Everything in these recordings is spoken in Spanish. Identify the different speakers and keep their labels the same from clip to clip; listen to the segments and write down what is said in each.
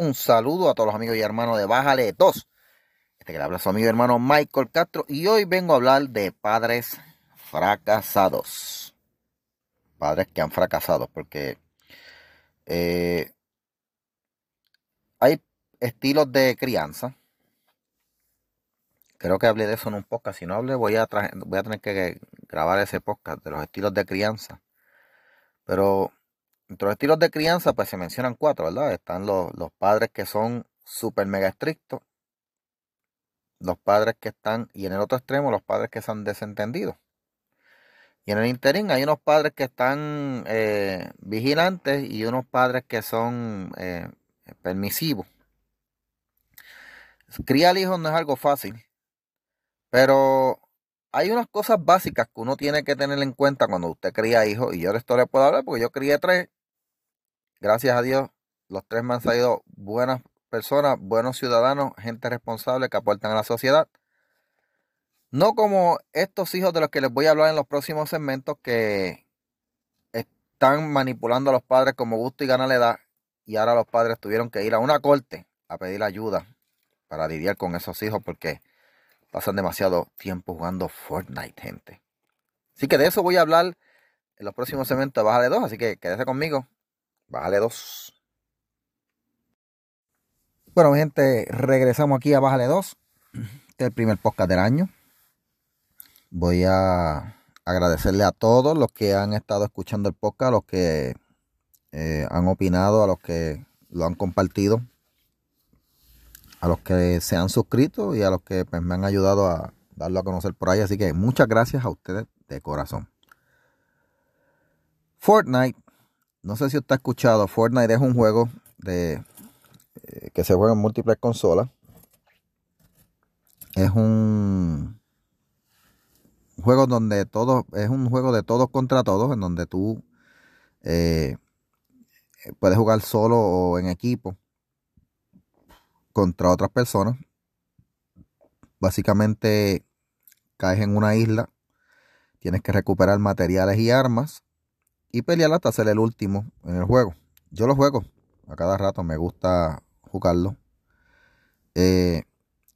Speaker 1: Un saludo a todos los amigos y hermanos de Bájale 2. Este que le habla amigo y hermano Michael Castro. Y hoy vengo a hablar de padres fracasados. Padres que han fracasado. Porque eh, hay estilos de crianza. Creo que hablé de eso en un podcast. Si no hablé, voy a, voy a tener que grabar ese podcast de los estilos de crianza. Pero entre los estilos de crianza, pues se mencionan cuatro, ¿verdad? Están los, padres que son súper mega estrictos, los padres que están, y en el otro extremo, los padres que son desentendidos. Y en el interín hay unos padres que están eh, vigilantes y unos padres que son eh, permisivos. Criar hijos no es algo fácil, pero hay unas cosas básicas que uno tiene que tener en cuenta cuando usted cría hijos. Y yo de esto le puedo hablar porque yo crié tres gracias a Dios, los tres me han salido buenas personas, buenos ciudadanos, gente responsable que aportan a la sociedad. No como estos hijos de los que les voy a hablar en los próximos segmentos que están manipulando a los padres como gusto y gana la edad y ahora los padres tuvieron que ir a una corte a pedir ayuda para lidiar con esos hijos porque pasan demasiado tiempo jugando Fortnite, gente. Así que de eso voy a hablar en los próximos segmentos de Baja de 2, así que quédese conmigo. Bájale 2. Bueno, gente, regresamos aquí a Bájale 2. Este es el primer podcast del año. Voy a agradecerle a todos los que han estado escuchando el podcast, a los que eh, han opinado, a los que lo han compartido, a los que se han suscrito y a los que pues, me han ayudado a darlo a conocer por ahí. Así que muchas gracias a ustedes de corazón. Fortnite no sé si usted ha escuchado, Fortnite es un juego de eh, que se juega en múltiples consolas. Es un juego donde todo es un juego de todos contra todos, en donde tú eh, puedes jugar solo o en equipo contra otras personas. Básicamente caes en una isla, tienes que recuperar materiales y armas y pelear hasta ser el último en el juego. Yo lo juego a cada rato, me gusta jugarlo. Eh,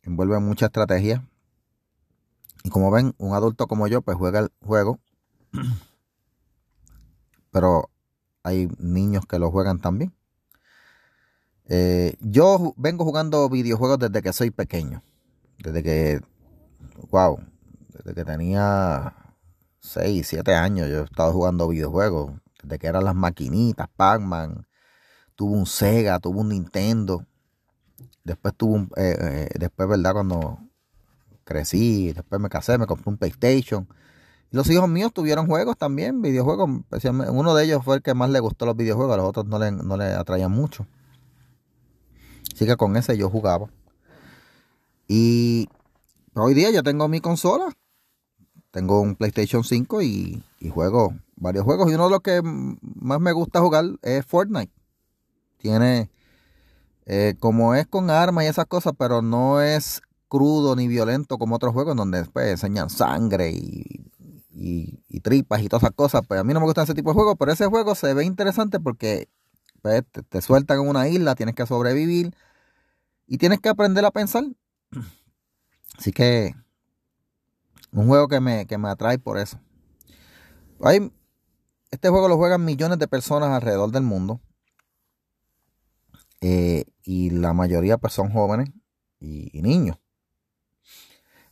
Speaker 1: envuelve mucha estrategia. Y como ven, un adulto como yo, pues juega el juego. Pero hay niños que lo juegan también. Eh, yo vengo jugando videojuegos desde que soy pequeño. Desde que, wow, desde que tenía 6, 7 años yo he estado jugando videojuegos. Desde que eran las maquinitas, Pac-Man. Tuve un Sega, tuve un Nintendo. Después tuve un. Eh, eh, después, ¿verdad? Cuando crecí, después me casé, me compré un PlayStation. Los hijos míos tuvieron juegos también, videojuegos. Uno de ellos fue el que más le gustó los videojuegos, a los otros no le, no le atraían mucho. Así que con ese yo jugaba. Y hoy día yo tengo mi consola tengo un PlayStation 5 y, juego varios juegos. Y uno de los que más me gusta jugar es Fortnite. Tiene, eh, como es con armas y esas cosas, pero no es crudo ni violento como otros juegos donde después enseñan sangre y, tripas y todas esas cosas. Pues a mí no me gusta ese tipo de juegos, pero ese juego se ve interesante porque pues, te, te sueltan en una isla, tienes que sobrevivir y tienes que aprender a pensar. Así que un juego que me, que me atrae por eso. Hay, este juego lo juegan millones de personas alrededor del mundo. Eh, y la mayoría pues son jóvenes y, niños.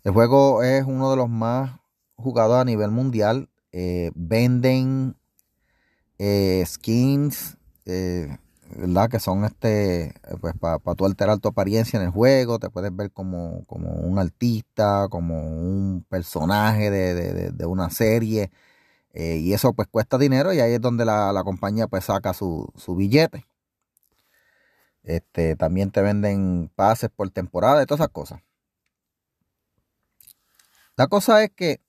Speaker 1: El juego es uno de los más jugados a nivel mundial. Eh, venden eh, skins, ¿verdad? Que son este, pues para tú alterar tu apariencia en el juego, te puedes ver como, como un artista, como un personaje de, una serie, eh, y eso pues cuesta dinero y ahí es donde la, compañía pues saca su, su, billete. Este, también te venden pases por temporada y todas esas cosas. La cosa es que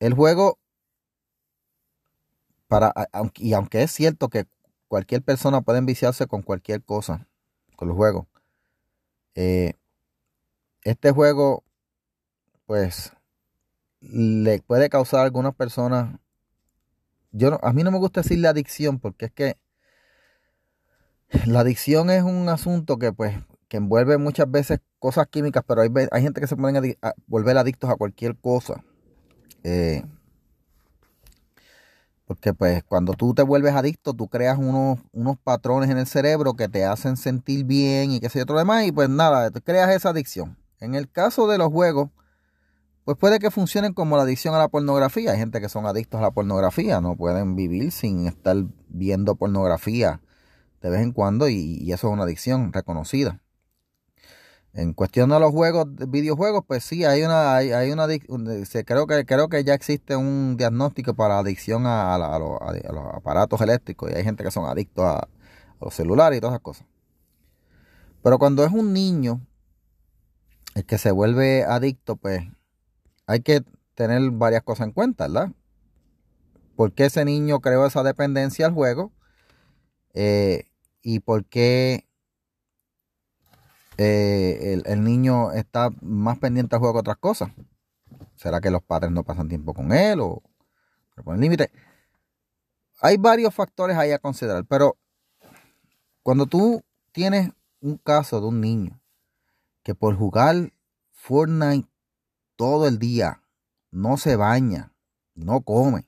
Speaker 1: el juego, para, y aunque es cierto que cualquier persona puede enviciarse con cualquier cosa, con los juegos. Eh, este juego, pues, le puede causar a algunas personas. Yo a mí no me gusta decirle adicción porque es que La adicción es un asunto que pues que envuelve muchas veces cosas químicas, pero hay, hay gente que se pueden volver adictos a cualquier cosa. Eh, porque pues cuando tú te vuelves adicto, tú creas unos, unos patrones en el cerebro que te hacen sentir bien y qué sé yo, otro demás, y pues nada, creas esa adicción. En el caso de los juegos, pues puede que funcionen como la adicción a la pornografía. Hay gente que son adictos a la pornografía, no pueden vivir sin estar viendo pornografía de vez en cuando y, eso es una adicción reconocida. En cuestión de los juegos, videojuegos, pues sí, hay una, hay, hay una, creo que, creo que ya existe un diagnóstico para adicción a, los, aparatos eléctricos y hay gente que son adictos a, a los celulares y todas esas cosas. Pero cuando es un niño el que se vuelve adicto, pues hay que tener varias cosas en cuenta, ¿verdad? ¿Por qué ese niño creó esa dependencia al juego? Eh, ¿Y por qué eh, el, niño está más pendiente al juego que otras cosas? ¿Será que los padres no pasan tiempo con él o ponen límite? Hay varios factores ahí a considerar, pero cuando tú tienes un caso de un niño que por jugar Fortnite todo el día, no se baña, no come.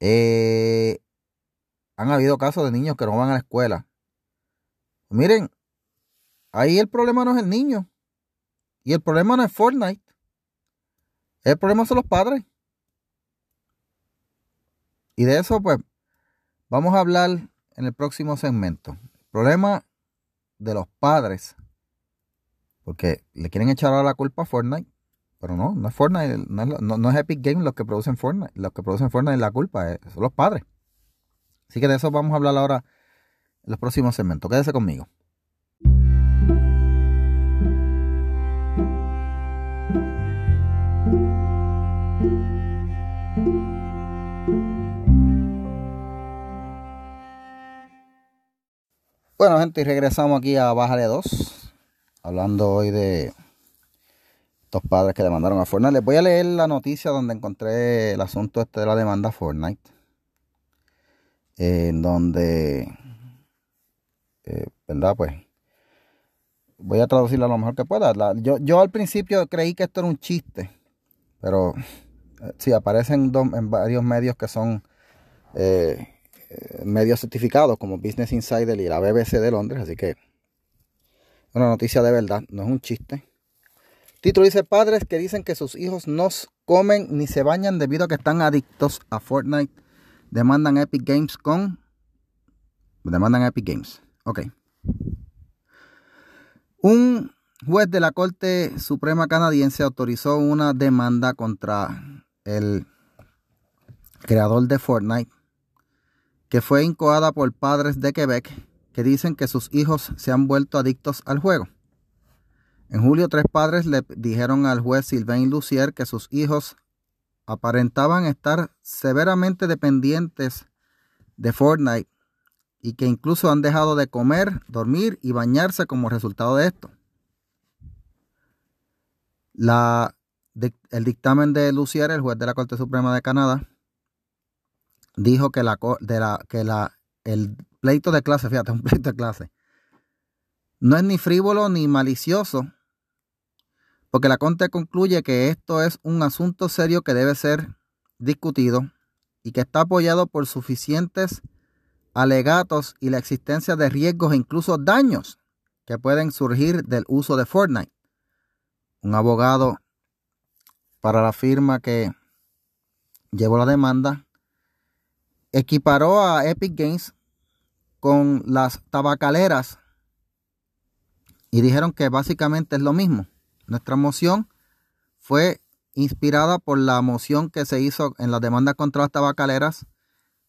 Speaker 1: Eh, han habido casos de niños que no van a la escuela. Miren, ahí el problema no es el niño. Y el problema no es Fortnite. El problema son los padres. Y de eso, pues, vamos a hablar en el próximo segmento. El problema de los padres. Porque le quieren echar a la culpa a Fortnite. Pero no, no es Fortnite, no es, Epic Games los que producen Fortnite. Los que producen Fortnite es la culpa, son los padres. Así que de eso vamos a hablar ahora en los próximos segmentos. Quédese conmigo. Bueno, gente, y regresamos aquí a Bájale 2, hablando hoy de estos padres que demandaron a Fortnite. Les voy a leer la noticia donde encontré el asunto este de la demanda a Fortnite. en donde, eh, ¿verdad? Pues voy a traducirla lo mejor que pueda. yo, yo al principio creí que esto era un chiste, pero eh, sí, aparecen en varios medios que son eh, medios certificados como Business Insider y la BBC de Londres, así que una noticia de verdad, no es un chiste. Título dice, padres que dicen que sus hijos no comen ni se bañan debido a que están adictos a Fortnite. Demandan Epic Games con... Demandan Epic Games. Ok. Un juez de la Corte Suprema canadiense autorizó una demanda contra el creador de Fortnite, que fue incoada por padres de Quebec que dicen que sus hijos se han vuelto adictos al juego. En julio, tres padres le dijeron al juez Sylvain Lucier que sus hijos aparentaban estar severamente dependientes de Fortnite y que incluso han dejado de comer, dormir y bañarse como resultado de esto. El dictamen de Lucier, el juez de la Corte Suprema de Canadá, dijo que, la, de la, que la, el pleito de clase, fíjate, un pleito de clase, no es ni frívolo ni malicioso porque la Corte concluye que esto es un asunto serio que debe ser discutido y que está apoyado por suficientes alegatos y la existencia de riesgos e incluso daños que pueden surgir del uso de Fortnite. Un abogado para la firma que llevó la demanda equiparó a Epic Games con las tabacaleras y dijeron que básicamente es lo mismo. Nuestra moción fue inspirada por la moción que se hizo en la demanda contra las tabacaleras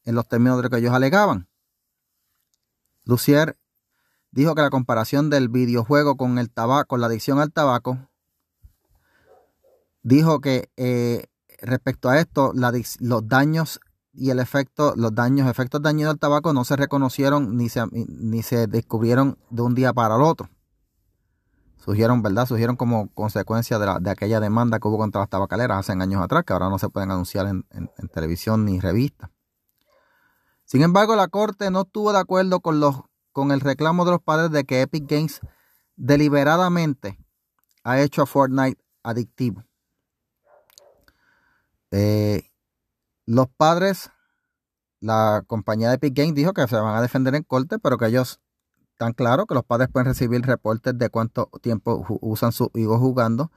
Speaker 1: en los términos de lo que ellos alegaban. Lucier dijo que la comparación del videojuego con el tabaco, la adicción al tabaco, dijo que eh, respecto a esto, los daños y el efecto, los daños, efectos dañinos del tabaco no se reconocieron ni se, ni se descubrieron de un día para el otro surgieron, ¿verdad? Surgieron como consecuencia de, la, de, aquella demanda que hubo contra las tabacaleras hace años atrás, que ahora no se pueden anunciar en, televisión ni revista. Sin embargo, la Corte no estuvo de acuerdo con los con el reclamo de los padres de que Epic Games deliberadamente ha hecho a Fortnite adictivo. Eh, los padres, la compañía de Epic Games dijo que se van a defender en corte, pero que ellos están claros que los padres pueden recibir reportes de cuánto tiempo usan sus hijos jugando,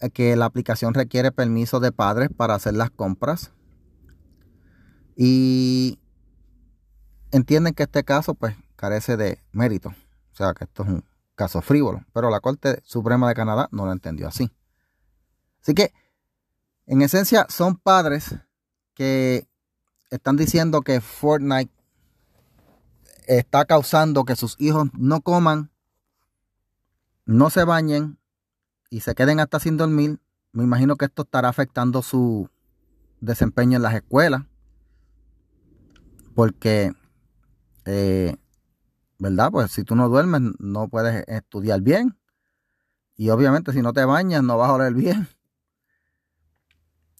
Speaker 1: eh, que la aplicación requiere permiso de padres para hacer las compras. Y entienden que este caso pues carece de mérito. O sea que esto es un caso frívolo. Pero la Corte Suprema de Canadá no lo entendió así. Así que, en esencia, son padres que están diciendo que Fortnite está causando que sus hijos no coman, no se bañen y se queden hasta sin dormir. Me imagino que esto estará afectando su desempeño en las escuelas. Porque eh, ¿verdad? Pues si tú no duermes, no puedes estudiar bien. Y obviamente si no te bañas, no vas a oler bien.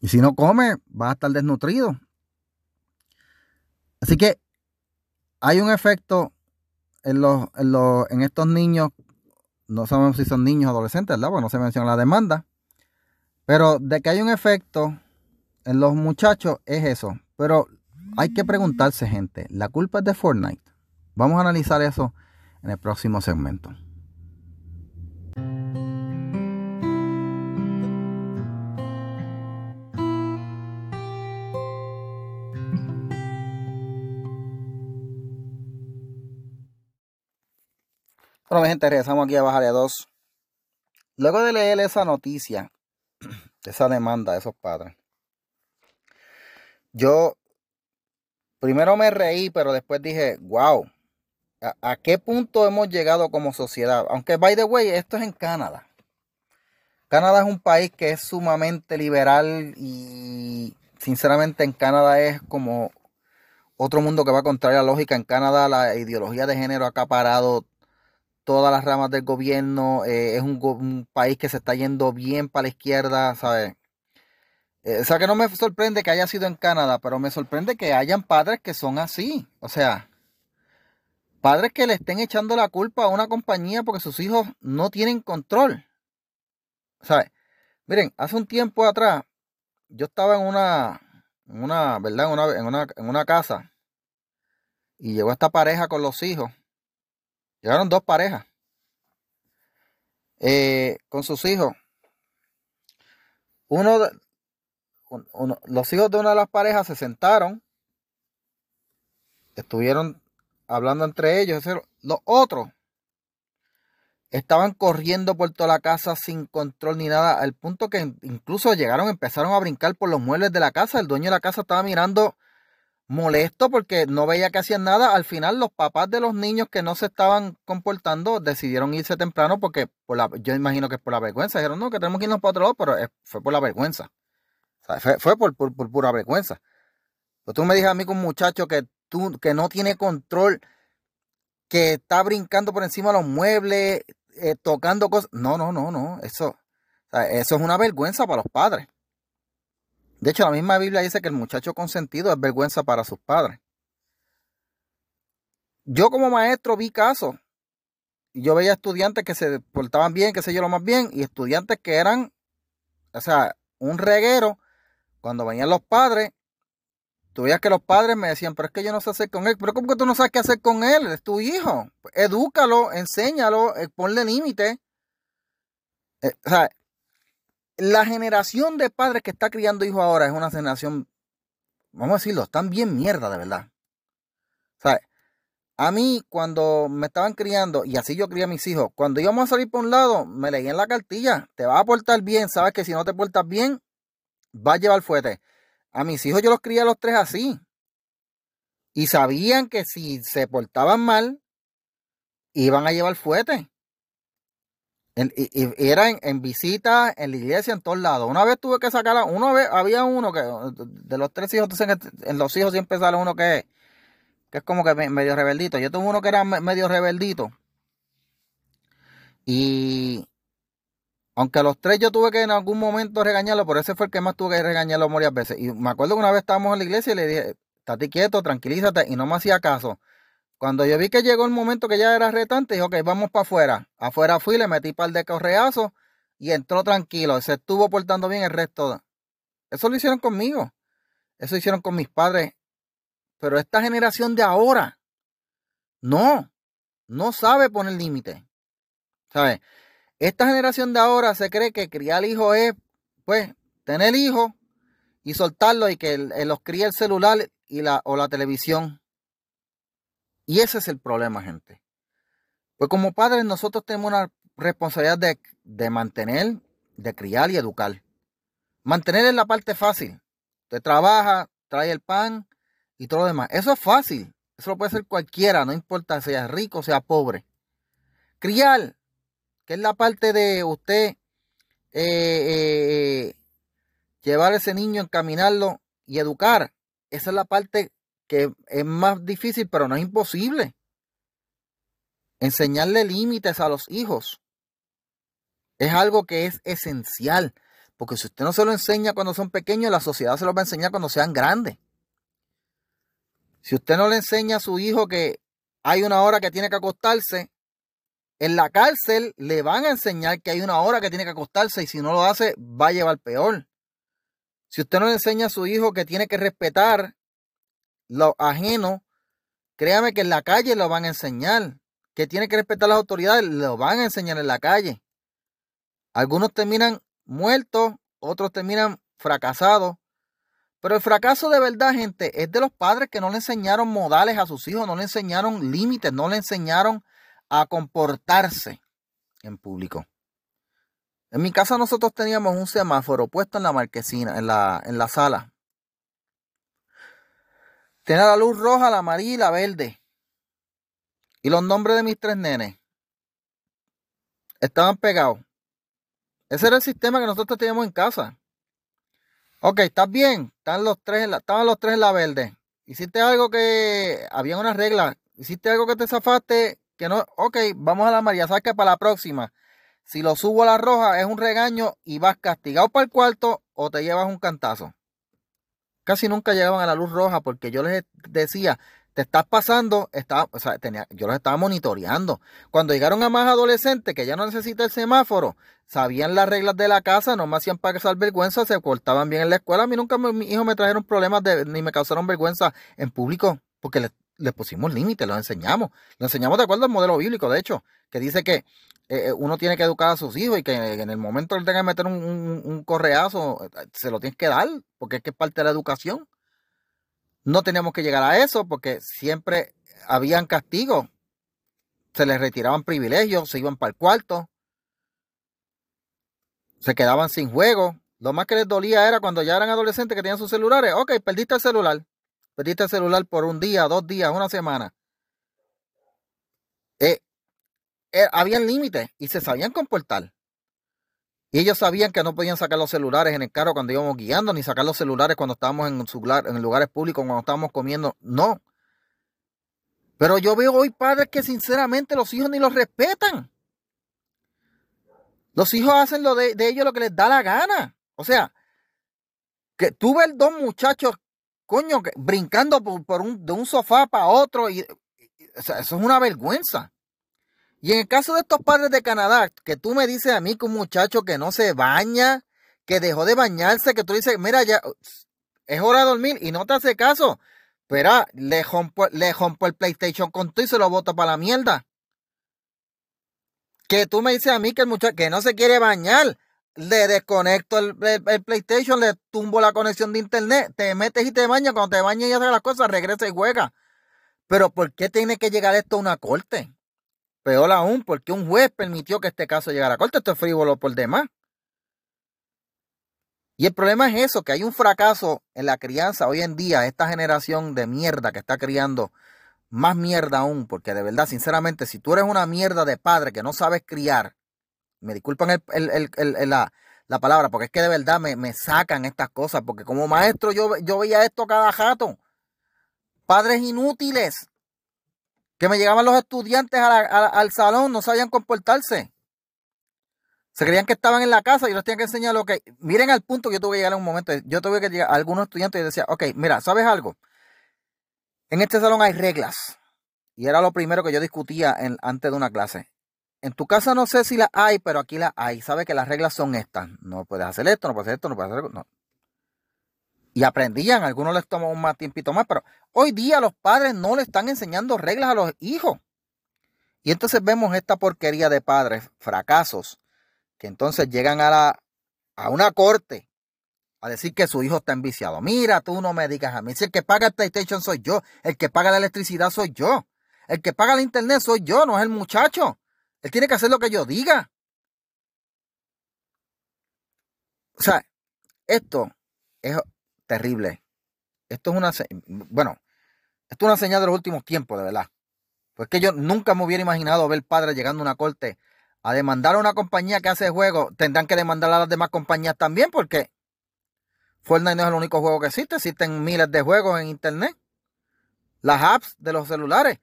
Speaker 1: Y si no comes, vas a estar desnutrido. Así que hay un efecto en, los, en, los, en estos niños, no sabemos si son niños o adolescentes, ¿verdad? Porque no se menciona la demanda. Pero de que hay un efecto en los muchachos es eso. Pero hay que preguntarse, gente, ¿la culpa es de Fortnite? Vamos a analizar eso en el próximo segmento. Bueno, mi gente, regresamos aquí a Bajarle 2. Luego de leer esa noticia, esa demanda de esos padres, yo primero me reí, pero después dije, wow, ¿A, qué punto hemos llegado como sociedad? Aunque, by the way, esto es en Canadá. Canadá es un país que es sumamente liberal y sinceramente en Canadá es como otro mundo que va a contrario a la lógica. En Canadá la ideología de género ha acaparado todas las ramas del gobierno. Eh, es un, país que se está yendo bien para la izquierda, ¿sabes? Eh, o sea que no me sorprende que haya sido en Canadá, pero me sorprende que hayan padres que son así. O sea, Padres que le estén echando la culpa a una compañía porque sus hijos no tienen control. ¿Sabes? Miren, hace un tiempo atrás, yo estaba en una, una ¿verdad? En una, en una, casa. Y llegó esta pareja con los hijos. Llegaron dos parejas. Eh, con sus hijos. Uno, de, los hijos de una de las parejas se sentaron. Estuvieron hablando entre ellos. Los otros estaban corriendo por toda la casa sin control ni nada, al punto que incluso llegaron, empezaron a brincar por los muebles de la casa. El dueño de la casa estaba mirando molesto porque no veía que hacían nada. Al final los papás de los niños que no se estaban comportando decidieron irse temprano porque por la, yo imagino que es por la vergüenza. Dijeron, no, que tenemos que irnos para otro lado, pero fue por la vergüenza. fue, por, pura vergüenza. Pero tú me dices a mí con un muchacho que que no tiene control, que está brincando por encima de los muebles, eh, tocando cosas. No, no, no, no. Eso, eso es una vergüenza para los padres. De hecho, la misma Biblia dice que el muchacho consentido es vergüenza para sus padres. Yo como maestro vi casos. Yo veía estudiantes que se portaban bien, que sé yo lo más bien, y estudiantes que eran, o sea, un reguero. Cuando venían los padres, Tú veías que los padres me decían, pero es que yo no sé hacer con él. Pero ¿cómo que tú no sabes qué hacer con él? Es tu hijo. Edúcalo, enséñalo, eh, ponle límite. Eh, o sea, la generación de padres que está criando hijos ahora es una generación, vamos a decirlo, están bien mierda, de verdad. Sea, a mí cuando me estaban criando, y así yo crié a mis hijos, cuando íbamos a salir por un lado, me leí en la cartilla, te vas a portar bien, sabes que si no te portas bien, vas a llevar fuerte. A mis hijos yo los crié a los tres así. Y sabían que si se portaban mal, iban a llevar y, era en, visita, en la iglesia, en todos lados. Una vez tuve que sacar a una vez, había uno que, de los tres hijos, en los hijos siempre sale uno que, que es como que medio rebeldito. Yo tuve uno que era medio rebeldito. Y aunque a los tres yo tuve que en algún momento regañarlo, pero ese fue el que más tuve que regañarlo varias veces. Y me acuerdo que una vez estábamos en la iglesia y le dije, estate quieto, tranquilízate, y no me hacía caso. Cuando yo vi que llegó el momento que ya era retante, dije, ok, vamos para afuera. Afuera fui, le metí par de correazos y entró tranquilo. Se estuvo portando bien el resto. Eso lo hicieron conmigo. Eso lo hicieron con mis padres. Pero esta generación de ahora, no, no sabe poner límite. ¿Sabes? Esta generación de ahora se cree que criar hijos es, pues, tener hijos y soltarlos y que los críe el celular y la, o la televisión. Y ese es el problema, gente. Pues como padres nosotros tenemos una responsabilidad de, de mantener, de criar y educar. Mantener es la parte fácil. Usted trabaja, trae el pan y todo lo demás. Eso es fácil. Eso lo puede hacer cualquiera, no importa sea rico o sea pobre. Criar, que es la parte de usted eh, eh, llevar a ese niño, encaminarlo y educar. Esa es la parte que es más difícil, pero no es imposible. Enseñarle límites a los hijos es algo que es esencial, porque si usted no se lo enseña cuando son pequeños, la sociedad se lo va a enseñar cuando sean grandes. Si usted no le enseña a su hijo que hay una hora que tiene que acostarse, en la cárcel le van a enseñar que hay una hora que tiene que acostarse y si no lo hace va a llevar peor. Si usted no le enseña a su hijo que tiene que respetar lo ajeno, créame que en la calle lo van a enseñar. Que tiene que respetar las autoridades, lo van a enseñar en la calle. Algunos terminan muertos, otros terminan fracasados. Pero el fracaso de verdad, gente, es de los padres que no le enseñaron modales a sus hijos, no le enseñaron límites, no le enseñaron a comportarse en público. En mi casa nosotros teníamos un semáforo puesto en la marquesina, en la, en la sala. Tenía la luz roja, la amarilla y la verde. Y los nombres de mis tres nenes estaban pegados. Ese era el sistema que nosotros teníamos en casa. Ok, estás bien. Están los tres estaban los tres en la verde. Hiciste algo que. Había una regla. Hiciste algo que te zafaste. Que no. Ok, vamos a la amarilla. Sabes que para la próxima. Si lo subo a la roja es un regaño y vas castigado para el cuarto o te llevas un cantazo casi nunca llegaban a la luz roja porque yo les decía, te estás pasando, estaba, o sea, tenía, yo los estaba monitoreando. Cuando llegaron a más adolescentes que ya no necesita el semáforo, sabían las reglas de la casa, no me hacían pasar vergüenza, se cortaban bien en la escuela. A mí nunca mis hijos me trajeron problemas de, ni me causaron vergüenza en público porque les, les pusimos límites, los enseñamos. Los enseñamos de acuerdo al modelo bíblico, de hecho, que dice que eh, uno tiene que educar a sus hijos y que en el momento que él tenga que meter un, correazo, eh, se lo tienes que dar, porque es que es parte de la educación. No teníamos que llegar a eso porque siempre habían castigos. Se les retiraban privilegios, se iban para el cuarto, se quedaban sin juego. Lo más que les dolía era cuando ya eran adolescentes que tenían sus celulares. Ok, perdiste el celular. Perdiste el celular por un día, dos días, una semana. Eh, eh, habían límites y se sabían comportar. Y ellos sabían que no podían sacar los celulares en el carro cuando íbamos guiando, ni sacar los celulares cuando estábamos en, en lugares públicos, cuando estábamos comiendo. No. Pero yo veo hoy padres que sinceramente los hijos ni los respetan. Los hijos hacen lo de, ellos lo que les da la gana. O sea, que tú ves dos muchachos, coño, brincando por, un, de un sofá para otro. Y, eso es una vergüenza. Y en el caso de estos padres de Canadá, que tú me dices a mí que un muchacho que no se baña, que dejó de bañarse, que tú dices, mira, ya es hora de dormir y no te hace caso. Pero le rompo, le el PlayStation con tú y se lo boto para la mierda. Que tú me dices a mí que el muchacho que no se quiere bañar, le desconecto el, PlayStation, le tumbo la conexión de internet, te metes y te bañas, cuando te bañas y haces las cosas, regresa y juega. Pero ¿por qué tiene que llegar esto a una corte? Peor aún, porque un juez permitió que este caso llegara a corte. Esto es frívolo por demás. Y el problema es eso, que hay un fracaso en la crianza hoy en día, esta generación de mierda que está criando más mierda aún, porque de verdad, sinceramente, si tú eres una mierda de padre que no sabes criar, me disculpan la, palabra, porque es que de verdad me, me, sacan estas cosas, porque como maestro yo, yo veía esto cada jato. Padres inútiles, que me llegaban los estudiantes al salón, no sabían comportarse. Se creían que estaban en la casa y yo les tenía que enseñar lo que. Miren al punto que yo tuve que llegar en un momento. Yo tuve que llegar a algunos estudiantes y decía, ok, mira, ¿sabes algo? En este salón hay reglas. y era lo primero que yo discutía en, antes de una clase. En tu casa no sé si la hay, pero aquí la hay. Sabe que las reglas son estas. No puedes hacer esto, no puedes hacer esto, no puedes hacer esto. No. Y aprendían, algunos les tomó un más tiempito más, pero hoy día los padres no le están enseñando reglas a los hijos. Y entonces vemos esta porquería de padres, fracasos, que entonces llegan a, la, a una corte a decir que su hijo está enviciado. Mira, tú no me digas a mí. Si el que paga el PlayStation soy yo, el que paga la electricidad soy yo, el que paga el internet soy yo, no es el muchacho. Él tiene que hacer lo que yo diga. O sea, esto es terrible. Esto es una, bueno, esto es una señal de los últimos tiempos, de verdad. Pues que yo nunca me hubiera imaginado ver padres llegando a una corte a demandar a una compañía que hace juegos. Tendrán que demandar a las demás compañías también, porque Fortnite no es el único juego que existe. Existen miles de juegos en internet. Las apps de los celulares.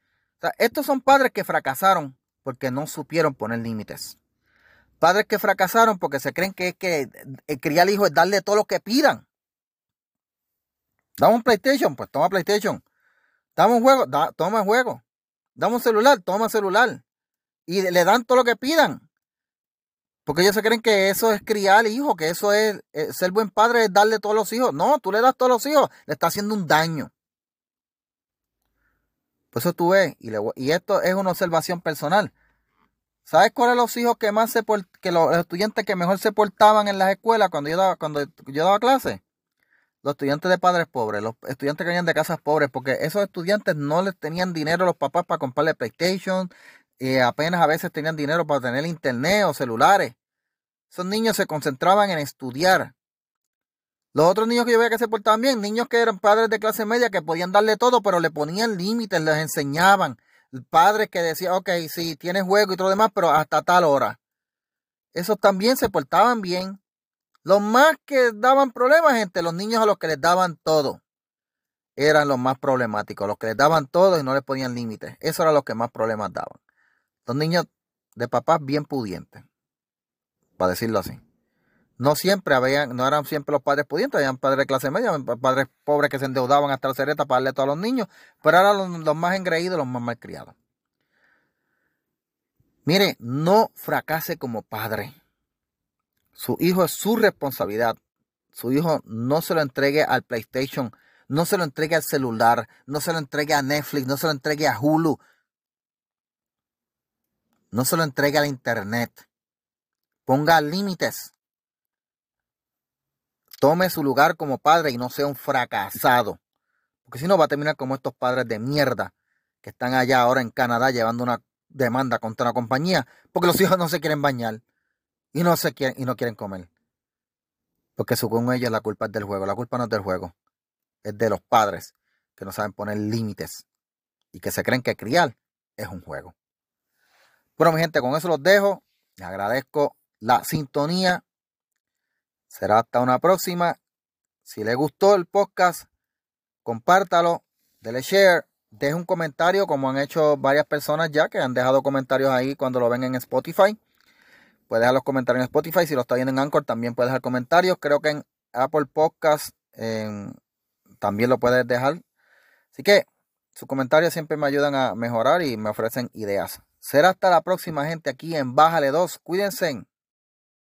Speaker 1: Estos son padres que fracasaron porque no supieron poner límites. Padres que fracasaron porque se creen que es que eh, criar al hijo es darle todo lo que pidan. Dame un PlayStation, pues toma PlayStation. Dame un juego, toma juego. Dame un celular, toma celular. Y le dan todo lo que pidan. Porque ellos se creen que eso es criar hijo, que eso es, eh, ser buen padre, es darle todos los hijos. No, tú le das todos los hijos, le está haciendo un daño. Por eso tú ves, y, y esto es una observación personal. ¿Sabes cuáles los hijos que más se que los estudiantes que mejor se portaban en las escuelas cuando yo daba, cuando yo daba clase? Los estudiantes de padres pobres, los estudiantes que venían de casas pobres, porque esos estudiantes no les tenían dinero a los papás para comprarle PlayStation, y apenas a veces tenían dinero para tener internet o celulares. Esos niños se concentraban en estudiar. Los otros niños que yo veía que se portaban bien, niños que eran padres de clase media que podían darle todo, pero le ponían límites, les enseñaban. Padres que decían, ok, sí, tienes juego y todo lo demás, pero hasta tal hora. Esos también se portaban bien. Los más que daban problemas, gente, los niños a los que les daban todo, eran los más problemáticos. Los que les daban todo y no les ponían límites. Eso era los que más problemas daban. Los niños de papás bien pudientes, para decirlo así. No siempre habían, no eran siempre los padres pudientes, habían padres de clase media, padres pobres que se endeudaban hasta la cereta para darle a todos los niños, pero eran los, más engreídos, los más malcriados. Mire, no fracase como padre. Su hijo es su responsabilidad. Su hijo no se lo entregue al PlayStation, no se lo entregue al celular, no se lo entregue a Netflix, no se lo entregue a Hulu, no se lo entregue al Internet. Ponga límites tome su lugar como padre y no sea un fracasado. Porque si no va a terminar como estos padres de mierda que están allá ahora en Canadá llevando una demanda contra una compañía porque los hijos no se quieren bañar y no se quieren y no quieren comer. Porque según ellos la culpa es del juego, la culpa no es del juego, es de los padres que no saben poner límites y que se creen que criar es un juego. Bueno, mi gente, con eso los dejo. Les agradezco la sintonía Será hasta una próxima. Si le gustó el podcast, compártalo, dele share, deje un comentario como han hecho varias personas ya que han dejado comentarios ahí cuando lo ven en Spotify. Puede dejar los comentarios en Spotify. Si lo está viendo en Anchor, también puede dejar comentarios. Creo que en Apple Podcast también lo puedes dejar. Así que sus comentarios siempre me ayudan a mejorar y me ofrecen ideas. Será hasta la próxima, gente, aquí en Bájale 2. Cuídense.